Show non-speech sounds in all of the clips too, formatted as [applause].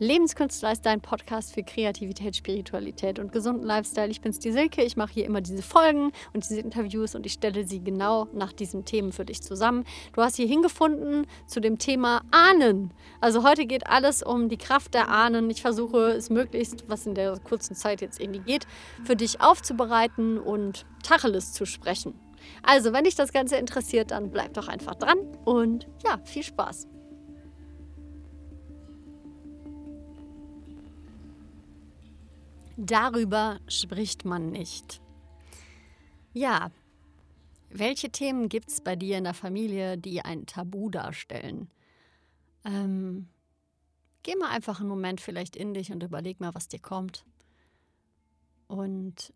Lebenskünstler ist dein Podcast für Kreativität, Spiritualität und gesunden Lifestyle. Ich bin's, die Silke. Ich mache hier immer diese Folgen und diese Interviews und ich stelle sie genau nach diesen Themen für dich zusammen. Du hast hier hingefunden zu dem Thema Ahnen. Also heute geht alles um die Kraft der Ahnen. Ich versuche es möglichst, was in der kurzen Zeit jetzt irgendwie geht, für dich aufzubereiten und Tacheles zu sprechen. Also, wenn dich das Ganze interessiert, dann bleib doch einfach dran und ja, viel Spaß. Darüber spricht man nicht. Ja, welche Themen gibt es bei dir in der Familie, die ein Tabu darstellen? Ähm, geh mal einfach einen Moment vielleicht in dich und überleg mal, was dir kommt. Und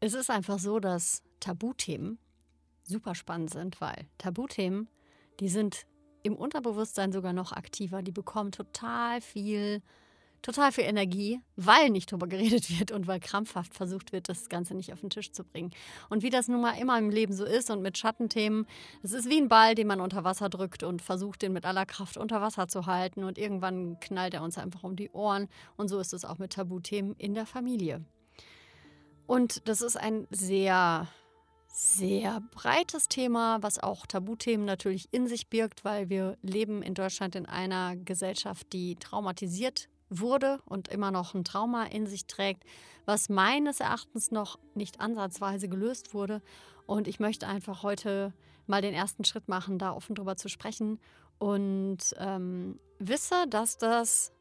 es ist einfach so, dass Tabuthemen super spannend sind, weil Tabuthemen, die sind im Unterbewusstsein sogar noch aktiver. Die bekommen total viel total viel Energie, weil nicht drüber [laughs] geredet wird und weil krampfhaft versucht wird, das Ganze nicht auf den Tisch zu bringen. Und wie das nun mal immer im Leben so ist und mit Schattenthemen, es ist wie ein Ball, den man unter Wasser drückt und versucht, den mit aller Kraft unter Wasser zu halten und irgendwann knallt er uns einfach um die Ohren. Und so ist es auch mit Tabuthemen in der Familie. Und das ist ein sehr sehr breites Thema, was auch Tabuthemen natürlich in sich birgt, weil wir leben in Deutschland in einer Gesellschaft, die traumatisiert wurde und immer noch ein Trauma in sich trägt, was meines Erachtens noch nicht ansatzweise gelöst wurde. Und ich möchte einfach heute mal den ersten Schritt machen, da offen drüber zu sprechen und ähm, wisse, dass das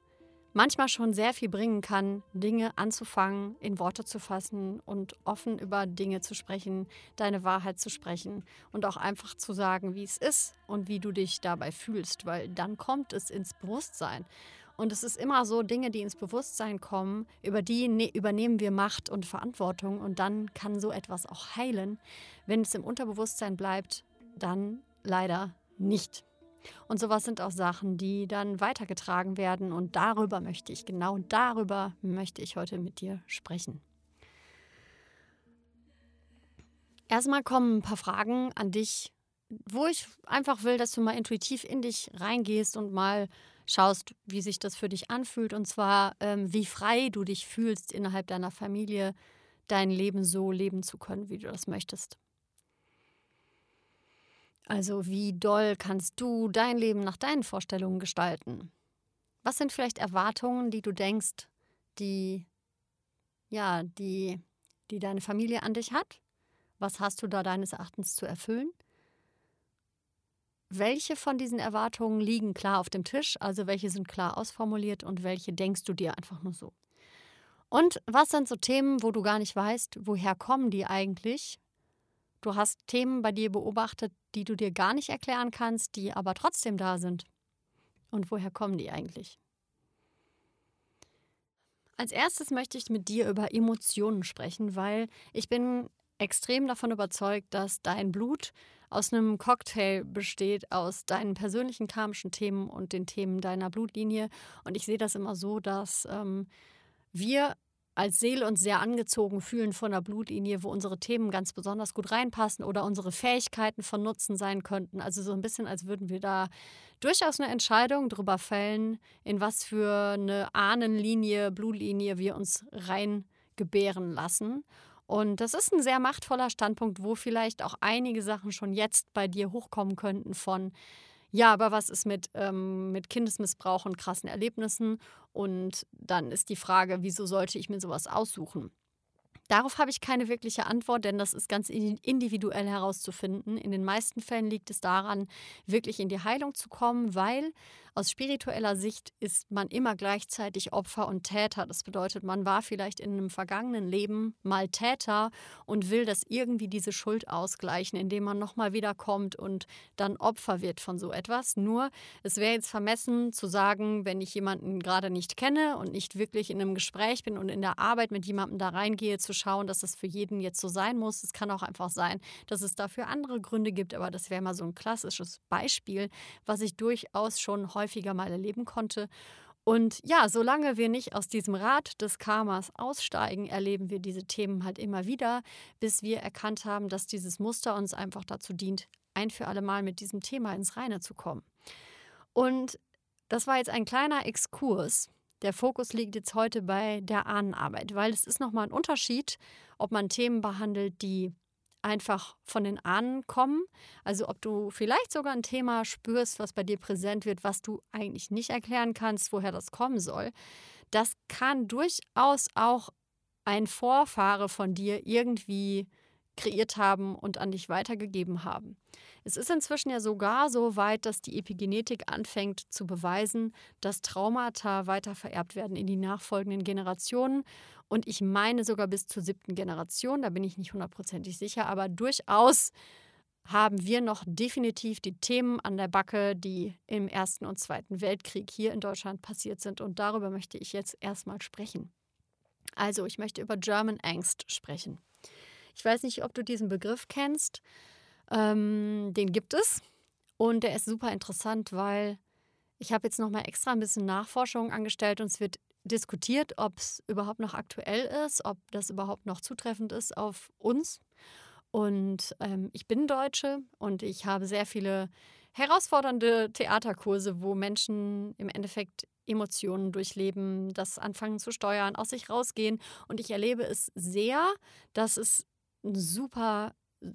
manchmal schon sehr viel bringen kann, Dinge anzufangen, in Worte zu fassen und offen über Dinge zu sprechen, deine Wahrheit zu sprechen und auch einfach zu sagen, wie es ist und wie du dich dabei fühlst, weil dann kommt es ins Bewusstsein. Und es ist immer so, Dinge, die ins Bewusstsein kommen, über die ne übernehmen wir Macht und Verantwortung und dann kann so etwas auch heilen. Wenn es im Unterbewusstsein bleibt, dann leider nicht. Und sowas sind auch Sachen, die dann weitergetragen werden und darüber möchte ich, genau darüber möchte ich heute mit dir sprechen. Erstmal kommen ein paar Fragen an dich, wo ich einfach will, dass du mal intuitiv in dich reingehst und mal schaust, wie sich das für dich anfühlt und zwar, ähm, wie frei du dich fühlst, innerhalb deiner Familie dein Leben so leben zu können, wie du das möchtest. Also wie doll kannst du dein Leben nach deinen Vorstellungen gestalten? Was sind vielleicht Erwartungen, die du denkst, die ja, die die deine Familie an dich hat? Was hast du da deines Erachtens zu erfüllen? Welche von diesen Erwartungen liegen klar auf dem Tisch, also welche sind klar ausformuliert und welche denkst du dir einfach nur so? Und was sind so Themen, wo du gar nicht weißt, woher kommen die eigentlich? Du hast Themen bei dir beobachtet, die du dir gar nicht erklären kannst, die aber trotzdem da sind. Und woher kommen die eigentlich? Als erstes möchte ich mit dir über Emotionen sprechen, weil ich bin extrem davon überzeugt, dass dein Blut aus einem Cocktail besteht aus deinen persönlichen karmischen Themen und den Themen deiner Blutlinie. Und ich sehe das immer so, dass ähm, wir als Seele uns sehr angezogen fühlen von der Blutlinie, wo unsere Themen ganz besonders gut reinpassen oder unsere Fähigkeiten von Nutzen sein könnten. Also so ein bisschen, als würden wir da durchaus eine Entscheidung drüber fällen, in was für eine Ahnenlinie, Blutlinie wir uns reingebären lassen. Und das ist ein sehr machtvoller Standpunkt, wo vielleicht auch einige Sachen schon jetzt bei dir hochkommen könnten von, ja, aber was ist mit, ähm, mit Kindesmissbrauch und krassen Erlebnissen? Und dann ist die Frage, wieso sollte ich mir sowas aussuchen? Darauf habe ich keine wirkliche Antwort, denn das ist ganz individuell herauszufinden. In den meisten Fällen liegt es daran, wirklich in die Heilung zu kommen, weil aus spiritueller Sicht ist man immer gleichzeitig Opfer und Täter. Das bedeutet, man war vielleicht in einem vergangenen Leben mal Täter und will das irgendwie diese Schuld ausgleichen, indem man nochmal wiederkommt und dann Opfer wird von so etwas. Nur, es wäre jetzt vermessen zu sagen, wenn ich jemanden gerade nicht kenne und nicht wirklich in einem Gespräch bin und in der Arbeit mit jemandem da reingehe, zu schauen, dass das für jeden jetzt so sein muss. Es kann auch einfach sein, dass es dafür andere Gründe gibt, aber das wäre mal so ein klassisches Beispiel, was ich durchaus schon häufig häufiger mal erleben konnte. Und ja, solange wir nicht aus diesem Rad des Karmas aussteigen, erleben wir diese Themen halt immer wieder, bis wir erkannt haben, dass dieses Muster uns einfach dazu dient, ein für alle Mal mit diesem Thema ins Reine zu kommen. Und das war jetzt ein kleiner Exkurs der Fokus liegt jetzt heute bei der Ahnenarbeit, weil es ist nochmal ein Unterschied, ob man Themen behandelt, die einfach von den Ahnen kommen. Also ob du vielleicht sogar ein Thema spürst, was bei dir präsent wird, was du eigentlich nicht erklären kannst, woher das kommen soll. Das kann durchaus auch ein Vorfahre von dir irgendwie kreiert haben und an dich weitergegeben haben. Es ist inzwischen ja sogar so weit, dass die Epigenetik anfängt zu beweisen, dass Traumata weiter vererbt werden in die nachfolgenden Generationen. Und ich meine sogar bis zur siebten Generation, da bin ich nicht hundertprozentig sicher, aber durchaus haben wir noch definitiv die Themen an der Backe, die im Ersten und Zweiten Weltkrieg hier in Deutschland passiert sind. Und darüber möchte ich jetzt erstmal sprechen. Also, ich möchte über German Angst sprechen. Ich weiß nicht, ob du diesen Begriff kennst. Ähm, den gibt es. Und der ist super interessant, weil ich habe jetzt nochmal extra ein bisschen Nachforschung angestellt und es wird diskutiert, ob es überhaupt noch aktuell ist, ob das überhaupt noch zutreffend ist auf uns. Und ähm, ich bin Deutsche und ich habe sehr viele herausfordernde Theaterkurse, wo Menschen im Endeffekt Emotionen durchleben, das anfangen zu steuern, aus sich rausgehen. Und ich erlebe es sehr, dass es super,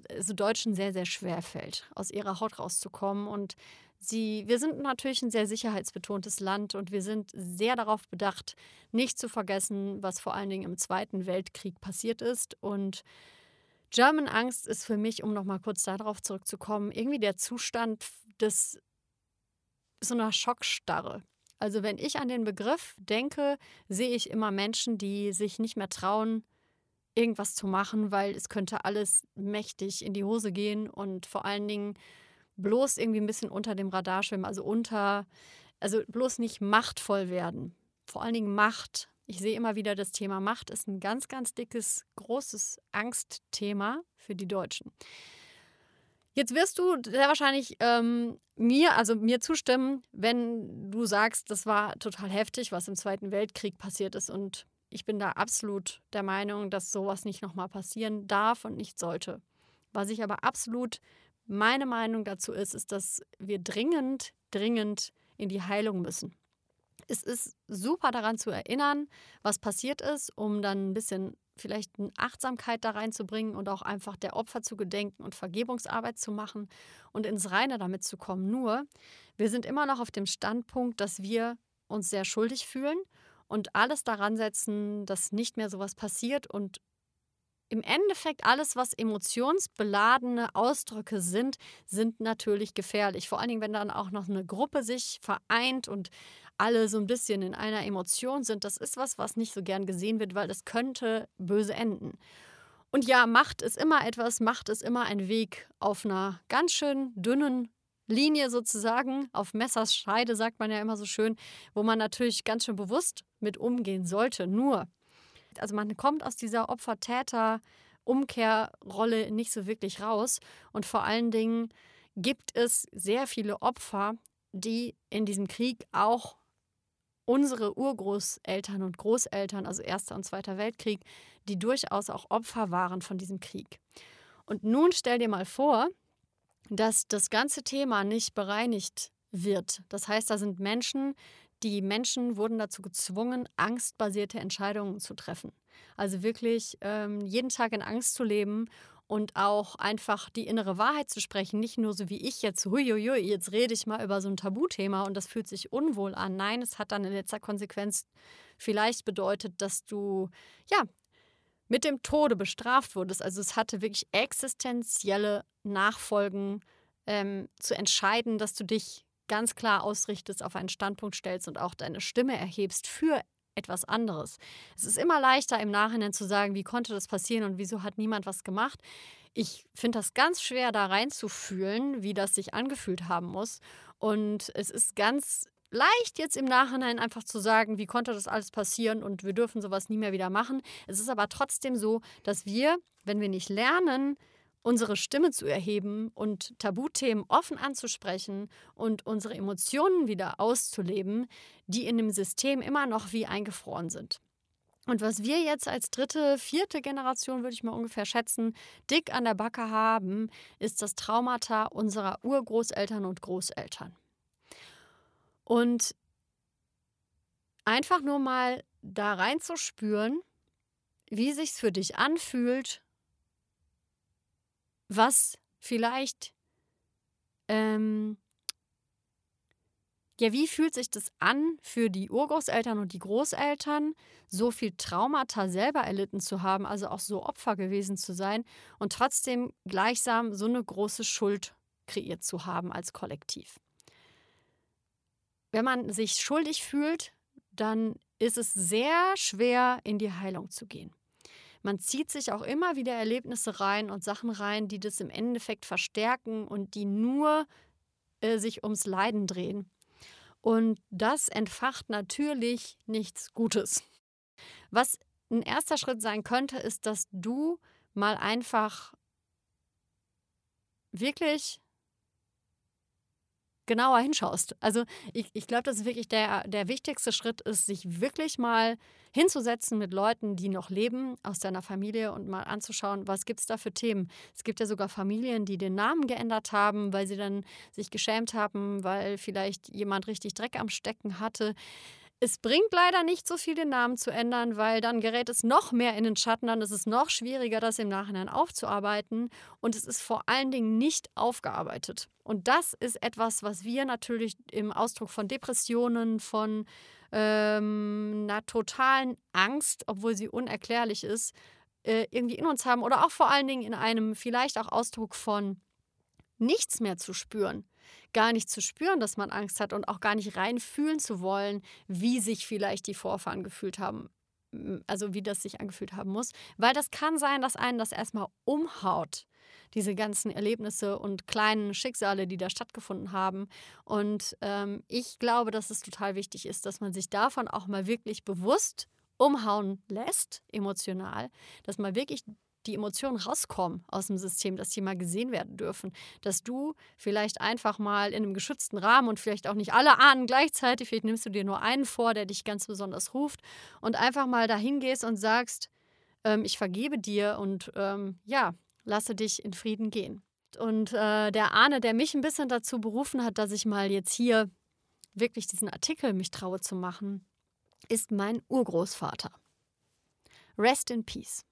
also Deutschen sehr, sehr schwer fällt, aus ihrer Haut rauszukommen. Und sie, wir sind natürlich ein sehr sicherheitsbetontes Land und wir sind sehr darauf bedacht, nicht zu vergessen, was vor allen Dingen im Zweiten Weltkrieg passiert ist. Und German Angst ist für mich, um nochmal kurz darauf zurückzukommen, irgendwie der Zustand des so einer Schockstarre. Also wenn ich an den Begriff denke, sehe ich immer Menschen, die sich nicht mehr trauen, irgendwas zu machen, weil es könnte alles mächtig in die Hose gehen und vor allen Dingen bloß irgendwie ein bisschen unter dem Radar schwimmen, also unter, also bloß nicht machtvoll werden. Vor allen Dingen Macht. Ich sehe immer wieder, das Thema Macht ist ein ganz, ganz dickes, großes Angstthema für die Deutschen. Jetzt wirst du sehr wahrscheinlich ähm, mir, also mir zustimmen, wenn du sagst, das war total heftig, was im Zweiten Weltkrieg passiert ist und ich bin da absolut der Meinung, dass sowas nicht nochmal passieren darf und nicht sollte. Was ich aber absolut meine Meinung dazu ist, ist, dass wir dringend, dringend in die Heilung müssen. Es ist super daran zu erinnern, was passiert ist, um dann ein bisschen vielleicht eine Achtsamkeit da reinzubringen und auch einfach der Opfer zu gedenken und Vergebungsarbeit zu machen und ins Reine damit zu kommen. Nur, wir sind immer noch auf dem Standpunkt, dass wir uns sehr schuldig fühlen und alles daran setzen, dass nicht mehr sowas passiert und im Endeffekt alles, was emotionsbeladene Ausdrücke sind, sind natürlich gefährlich. Vor allen Dingen, wenn dann auch noch eine Gruppe sich vereint und alle so ein bisschen in einer Emotion sind. Das ist was, was nicht so gern gesehen wird, weil das könnte böse enden. Und ja, Macht ist immer etwas, Macht ist immer ein Weg auf einer ganz schön dünnen Linie sozusagen, auf Messers Scheide, sagt man ja immer so schön, wo man natürlich ganz schön bewusst mit umgehen sollte. Nur, also man kommt aus dieser Opfer-Täter-Umkehrrolle nicht so wirklich raus. Und vor allen Dingen gibt es sehr viele Opfer, die in diesem Krieg auch unsere Urgroßeltern und Großeltern, also Erster und Zweiter Weltkrieg, die durchaus auch Opfer waren von diesem Krieg. Und nun stell dir mal vor, dass das ganze Thema nicht bereinigt wird. Das heißt, da sind Menschen, die Menschen wurden dazu gezwungen, angstbasierte Entscheidungen zu treffen. Also wirklich ähm, jeden Tag in Angst zu leben und auch einfach die innere Wahrheit zu sprechen. Nicht nur so wie ich jetzt, huiuiui, jetzt rede ich mal über so ein Tabuthema und das fühlt sich unwohl an. Nein, es hat dann in letzter Konsequenz vielleicht bedeutet, dass du ja mit dem Tode bestraft wurdest. Also es hatte wirklich existenzielle Nachfolgen ähm, zu entscheiden, dass du dich ganz klar ausrichtest, auf einen Standpunkt stellst und auch deine Stimme erhebst für etwas anderes. Es ist immer leichter im Nachhinein zu sagen, wie konnte das passieren und wieso hat niemand was gemacht. Ich finde das ganz schwer, da reinzufühlen, wie das sich angefühlt haben muss. Und es ist ganz leicht jetzt im Nachhinein einfach zu sagen, wie konnte das alles passieren und wir dürfen sowas nie mehr wieder machen. Es ist aber trotzdem so, dass wir, wenn wir nicht lernen, unsere Stimme zu erheben und Tabuthemen offen anzusprechen und unsere Emotionen wieder auszuleben, die in dem System immer noch wie eingefroren sind. Und was wir jetzt als dritte, vierte Generation, würde ich mal ungefähr schätzen, dick an der Backe haben, ist das Traumata unserer Urgroßeltern und Großeltern. Und einfach nur mal da reinzuspüren, wie sich's für dich anfühlt, was vielleicht ähm, ja, wie fühlt sich das an für die Urgroßeltern und die Großeltern, so viel Traumata selber erlitten zu haben, also auch so Opfer gewesen zu sein und trotzdem gleichsam so eine große Schuld kreiert zu haben als Kollektiv? Wenn man sich schuldig fühlt, dann ist es sehr schwer, in die Heilung zu gehen. Man zieht sich auch immer wieder Erlebnisse rein und Sachen rein, die das im Endeffekt verstärken und die nur äh, sich ums Leiden drehen. Und das entfacht natürlich nichts Gutes. Was ein erster Schritt sein könnte, ist, dass du mal einfach wirklich genauer hinschaust. Also ich, ich glaube, das ist wirklich der, der wichtigste Schritt ist, sich wirklich mal hinzusetzen mit Leuten, die noch leben aus deiner Familie und mal anzuschauen, was gibt es da für Themen. Es gibt ja sogar Familien, die den Namen geändert haben, weil sie dann sich geschämt haben, weil vielleicht jemand richtig Dreck am Stecken hatte. Es bringt leider nicht so viel, den Namen zu ändern, weil dann gerät es noch mehr in den Schatten, dann ist es noch schwieriger, das im Nachhinein aufzuarbeiten und es ist vor allen Dingen nicht aufgearbeitet. Und das ist etwas, was wir natürlich im Ausdruck von Depressionen, von ähm, einer totalen Angst, obwohl sie unerklärlich ist, äh, irgendwie in uns haben oder auch vor allen Dingen in einem vielleicht auch Ausdruck von nichts mehr zu spüren gar nicht zu spüren, dass man Angst hat und auch gar nicht rein fühlen zu wollen, wie sich vielleicht die Vorfahren gefühlt haben. Also wie das sich angefühlt haben muss. Weil das kann sein, dass einen das erstmal umhaut diese ganzen Erlebnisse und kleinen Schicksale, die da stattgefunden haben. Und ähm, ich glaube, dass es total wichtig ist, dass man sich davon auch mal wirklich bewusst umhauen lässt, emotional, dass man wirklich die Emotionen rauskommen aus dem System, dass die mal gesehen werden dürfen. Dass du vielleicht einfach mal in einem geschützten Rahmen und vielleicht auch nicht alle ahnen gleichzeitig, vielleicht nimmst du dir nur einen vor, der dich ganz besonders ruft und einfach mal dahin gehst und sagst, ähm, ich vergebe dir und ähm, ja, lasse dich in Frieden gehen. Und äh, der Ahne, der mich ein bisschen dazu berufen hat, dass ich mal jetzt hier wirklich diesen Artikel mich traue zu machen, ist mein Urgroßvater. Rest in Peace.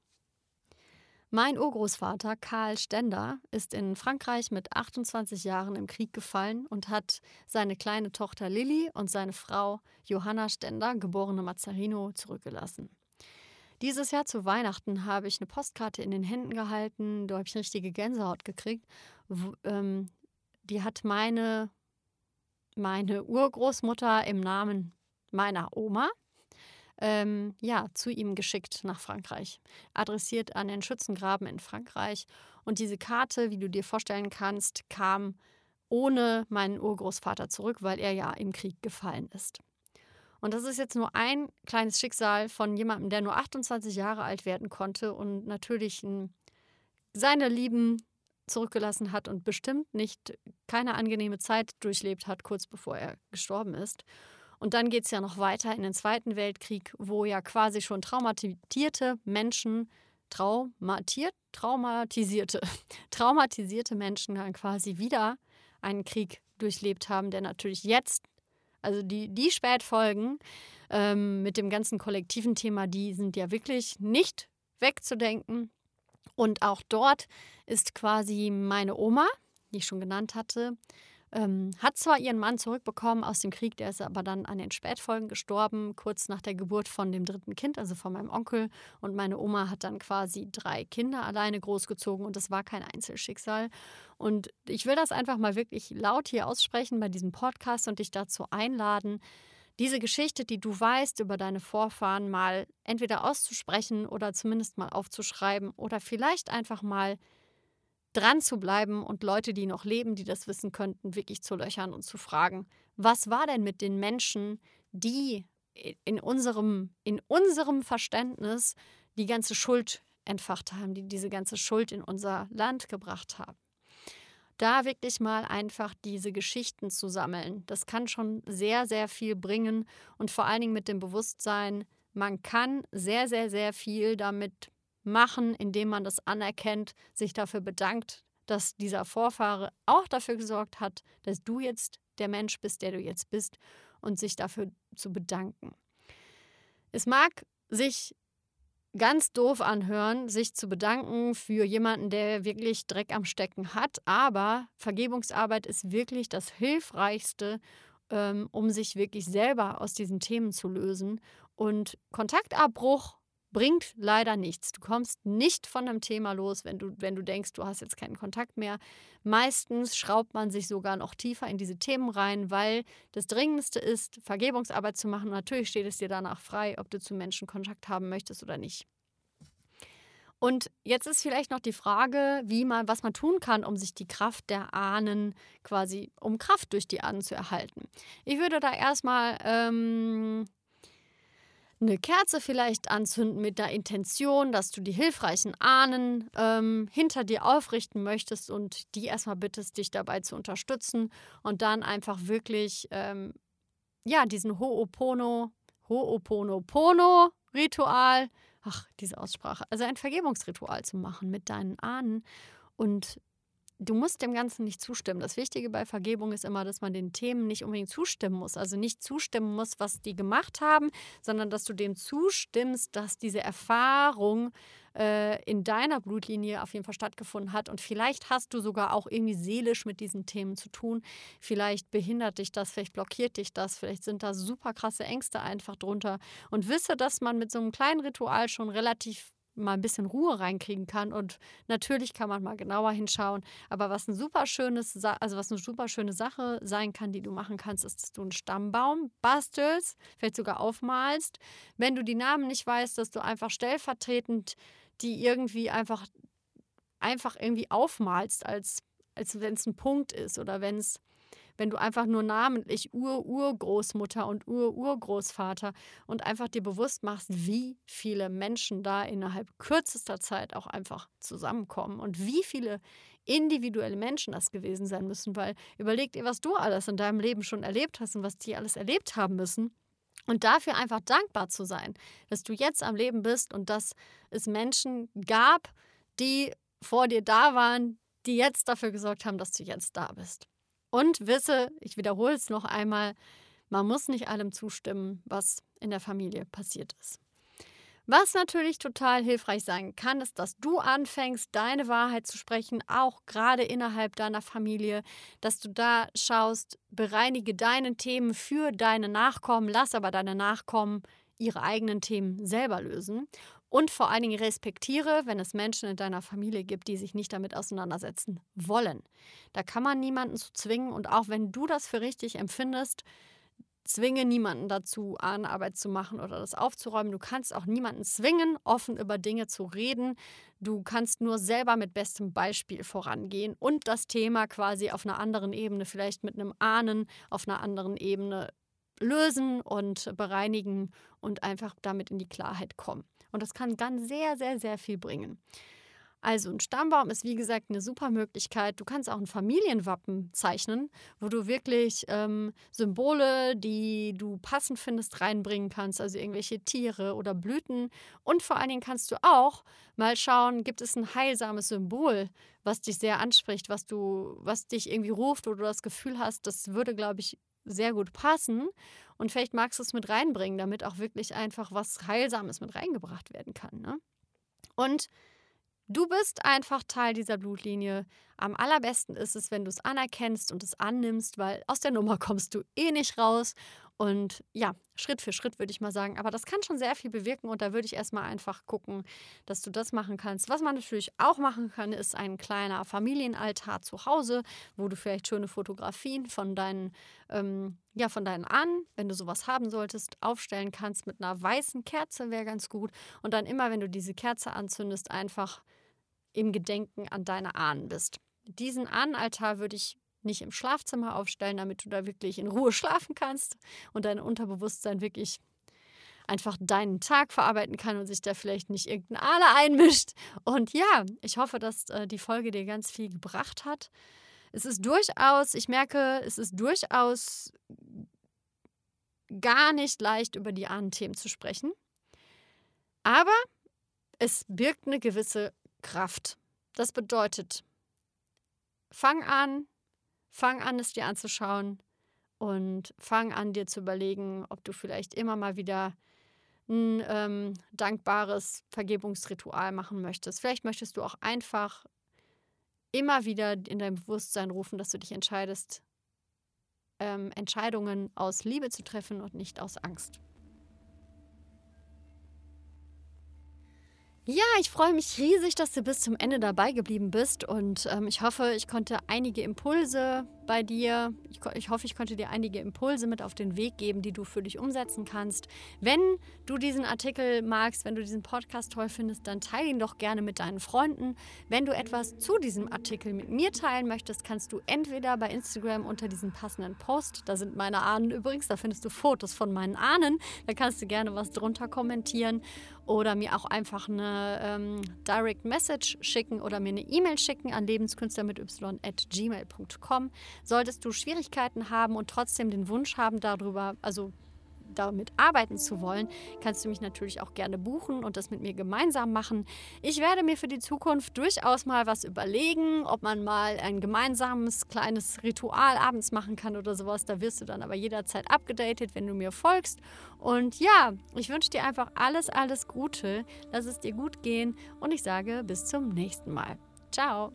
Mein Urgroßvater Karl Stender ist in Frankreich mit 28 Jahren im Krieg gefallen und hat seine kleine Tochter Lilly und seine Frau Johanna Stender, geborene Mazzarino, zurückgelassen. Dieses Jahr zu Weihnachten habe ich eine Postkarte in den Händen gehalten, da habe ich richtige Gänsehaut gekriegt. Ähm, die hat meine, meine Urgroßmutter im Namen meiner Oma ähm, ja, zu ihm geschickt nach Frankreich. Adressiert an den Schützengraben in Frankreich. Und diese Karte, wie du dir vorstellen kannst, kam ohne meinen Urgroßvater zurück, weil er ja im Krieg gefallen ist. Und das ist jetzt nur ein kleines Schicksal von jemandem, der nur 28 Jahre alt werden konnte und natürlich ein, seine Lieben zurückgelassen hat und bestimmt nicht keine angenehme Zeit durchlebt hat, kurz bevor er gestorben ist. Und dann geht es ja noch weiter in den Zweiten Weltkrieg, wo ja quasi schon traumatisierte Menschen, traumatiert, traumatisierte, [laughs] traumatisierte Menschen dann quasi wieder einen Krieg durchlebt haben, der natürlich jetzt, also die, die Spätfolgen ähm, mit dem ganzen kollektiven Thema, die sind ja wirklich nicht wegzudenken. Und auch dort ist quasi meine Oma, die ich schon genannt hatte, ähm, hat zwar ihren Mann zurückbekommen aus dem Krieg, der ist aber dann an den Spätfolgen gestorben, kurz nach der Geburt von dem dritten Kind, also von meinem Onkel. Und meine Oma hat dann quasi drei Kinder alleine großgezogen und das war kein Einzelschicksal. Und ich will das einfach mal wirklich laut hier aussprechen bei diesem Podcast und dich dazu einladen, diese Geschichte, die du weißt über deine Vorfahren, mal entweder auszusprechen oder zumindest mal aufzuschreiben oder vielleicht einfach mal dran zu bleiben und Leute, die noch leben, die das wissen könnten, wirklich zu löchern und zu fragen, was war denn mit den Menschen, die in unserem, in unserem Verständnis die ganze Schuld entfacht haben, die diese ganze Schuld in unser Land gebracht haben. Da wirklich mal einfach diese Geschichten zu sammeln, das kann schon sehr, sehr viel bringen und vor allen Dingen mit dem Bewusstsein, man kann sehr, sehr, sehr viel damit machen, indem man das anerkennt, sich dafür bedankt, dass dieser Vorfahre auch dafür gesorgt hat, dass du jetzt der Mensch bist, der du jetzt bist und sich dafür zu bedanken. Es mag sich ganz doof anhören, sich zu bedanken für jemanden, der wirklich Dreck am Stecken hat, aber Vergebungsarbeit ist wirklich das Hilfreichste, ähm, um sich wirklich selber aus diesen Themen zu lösen. Und Kontaktabbruch bringt leider nichts. Du kommst nicht von einem Thema los, wenn du, wenn du denkst, du hast jetzt keinen Kontakt mehr. Meistens schraubt man sich sogar noch tiefer in diese Themen rein, weil das Dringendste ist, Vergebungsarbeit zu machen. natürlich steht es dir danach frei, ob du zu Menschen Kontakt haben möchtest oder nicht. Und jetzt ist vielleicht noch die Frage, wie man, was man tun kann, um sich die Kraft der Ahnen quasi, um Kraft durch die Ahnen zu erhalten. Ich würde da erstmal ähm, eine Kerze vielleicht anzünden mit der Intention, dass du die hilfreichen Ahnen ähm, hinter dir aufrichten möchtest und die erstmal bittest, dich dabei zu unterstützen und dann einfach wirklich, ähm, ja, diesen Ho'opono, Ho'oponopono-Ritual, ach, diese Aussprache, also ein Vergebungsritual zu machen mit deinen Ahnen und du musst dem Ganzen nicht zustimmen. Das Wichtige bei Vergebung ist immer, dass man den Themen nicht unbedingt zustimmen muss. Also nicht zustimmen muss, was die gemacht haben, sondern dass du dem zustimmst, dass diese Erfahrung äh, in deiner Blutlinie auf jeden Fall stattgefunden hat. Und vielleicht hast du sogar auch irgendwie seelisch mit diesen Themen zu tun. Vielleicht behindert dich das, vielleicht blockiert dich das, vielleicht sind da super krasse Ängste einfach drunter. Und wisse, dass man mit so einem kleinen Ritual schon relativ mal ein bisschen Ruhe reinkriegen kann. Und natürlich kann man mal genauer hinschauen. Aber was ein super schönes, also was eine super schöne Sache sein kann, die du machen kannst, ist, dass du einen Stammbaum bastelst, vielleicht sogar aufmalst. Wenn du die Namen nicht weißt, dass du einfach stellvertretend die irgendwie einfach, einfach irgendwie aufmalst, als, als wenn es ein Punkt ist oder wenn es wenn du einfach nur namentlich Ur-Urgroßmutter und Ur-Urgroßvater und einfach dir bewusst machst, wie viele Menschen da innerhalb kürzester Zeit auch einfach zusammenkommen und wie viele individuelle Menschen das gewesen sein müssen, weil überleg dir, was du alles in deinem Leben schon erlebt hast und was die alles erlebt haben müssen. Und dafür einfach dankbar zu sein, dass du jetzt am Leben bist und dass es Menschen gab, die vor dir da waren, die jetzt dafür gesorgt haben, dass du jetzt da bist. Und wisse, ich wiederhole es noch einmal, man muss nicht allem zustimmen, was in der Familie passiert ist. Was natürlich total hilfreich sein kann, ist, dass du anfängst, deine Wahrheit zu sprechen, auch gerade innerhalb deiner Familie, dass du da schaust, bereinige deine Themen für deine Nachkommen, lass aber deine Nachkommen ihre eigenen Themen selber lösen und vor allen Dingen respektiere, wenn es Menschen in deiner Familie gibt, die sich nicht damit auseinandersetzen wollen. Da kann man niemanden zu zwingen und auch wenn du das für richtig empfindest, zwinge niemanden dazu, Ahnenarbeit zu machen oder das aufzuräumen. Du kannst auch niemanden zwingen, offen über Dinge zu reden. Du kannst nur selber mit bestem Beispiel vorangehen und das Thema quasi auf einer anderen Ebene, vielleicht mit einem Ahnen auf einer anderen Ebene lösen und bereinigen und einfach damit in die Klarheit kommen. Und das kann ganz sehr, sehr, sehr viel bringen. Also ein Stammbaum ist wie gesagt eine super Möglichkeit. Du kannst auch ein Familienwappen zeichnen, wo du wirklich ähm, Symbole, die du passend findest, reinbringen kannst, also irgendwelche Tiere oder Blüten. Und vor allen Dingen kannst du auch mal schauen, gibt es ein heilsames Symbol, was dich sehr anspricht, was du, was dich irgendwie ruft, wo du das Gefühl hast, das würde, glaube ich, sehr gut passen. Und vielleicht magst du es mit reinbringen, damit auch wirklich einfach was Heilsames mit reingebracht werden kann. Ne? Und du bist einfach Teil dieser Blutlinie. Am allerbesten ist es, wenn du es anerkennst und es annimmst, weil aus der Nummer kommst du eh nicht raus. Und ja, Schritt für Schritt würde ich mal sagen. Aber das kann schon sehr viel bewirken und da würde ich erstmal einfach gucken, dass du das machen kannst. Was man natürlich auch machen kann, ist ein kleiner Familienaltar zu Hause, wo du vielleicht schöne Fotografien von deinen, ähm, ja, von deinen Ahnen, wenn du sowas haben solltest, aufstellen kannst mit einer weißen Kerze, wäre ganz gut. Und dann immer, wenn du diese Kerze anzündest, einfach im Gedenken an deine Ahnen bist. Diesen Ahnenaltar würde ich nicht im Schlafzimmer aufstellen, damit du da wirklich in Ruhe [laughs] schlafen kannst und dein Unterbewusstsein wirklich einfach deinen Tag verarbeiten kann und sich da vielleicht nicht irgendein Aale einmischt. Und ja, ich hoffe, dass äh, die Folge dir ganz viel gebracht hat. Es ist durchaus, ich merke, es ist durchaus gar nicht leicht, über die Ahnenthemen zu sprechen. Aber es birgt eine gewisse Kraft. Das bedeutet, fang an, Fang an, es dir anzuschauen und fang an, dir zu überlegen, ob du vielleicht immer mal wieder ein ähm, dankbares Vergebungsritual machen möchtest. Vielleicht möchtest du auch einfach immer wieder in dein Bewusstsein rufen, dass du dich entscheidest, ähm, Entscheidungen aus Liebe zu treffen und nicht aus Angst. Ja, ich freue mich riesig, dass du bis zum Ende dabei geblieben bist und ähm, ich hoffe, ich konnte einige Impulse bei dir, ich, ich, hoffe, ich konnte dir einige Impulse mit auf den Weg geben, die du für dich umsetzen kannst. Wenn du diesen Artikel magst, wenn du diesen Podcast toll findest, dann teile ihn doch gerne mit deinen Freunden. Wenn du etwas zu diesem Artikel mit mir teilen möchtest, kannst du entweder bei Instagram unter diesem passenden Post, da sind meine Ahnen übrigens, da findest du Fotos von meinen Ahnen, da kannst du gerne was drunter kommentieren oder mir auch einfach eine ähm, Direct Message schicken oder mir eine E-Mail schicken an lebenskünstler mit y@gmail.com. Solltest du Schwierigkeiten haben und trotzdem den Wunsch haben darüber, also damit arbeiten zu wollen, kannst du mich natürlich auch gerne buchen und das mit mir gemeinsam machen. Ich werde mir für die Zukunft durchaus mal was überlegen, ob man mal ein gemeinsames kleines Ritual abends machen kann oder sowas. Da wirst du dann aber jederzeit abgedatet, wenn du mir folgst. Und ja, ich wünsche dir einfach alles, alles Gute. Lass es dir gut gehen und ich sage bis zum nächsten Mal. Ciao.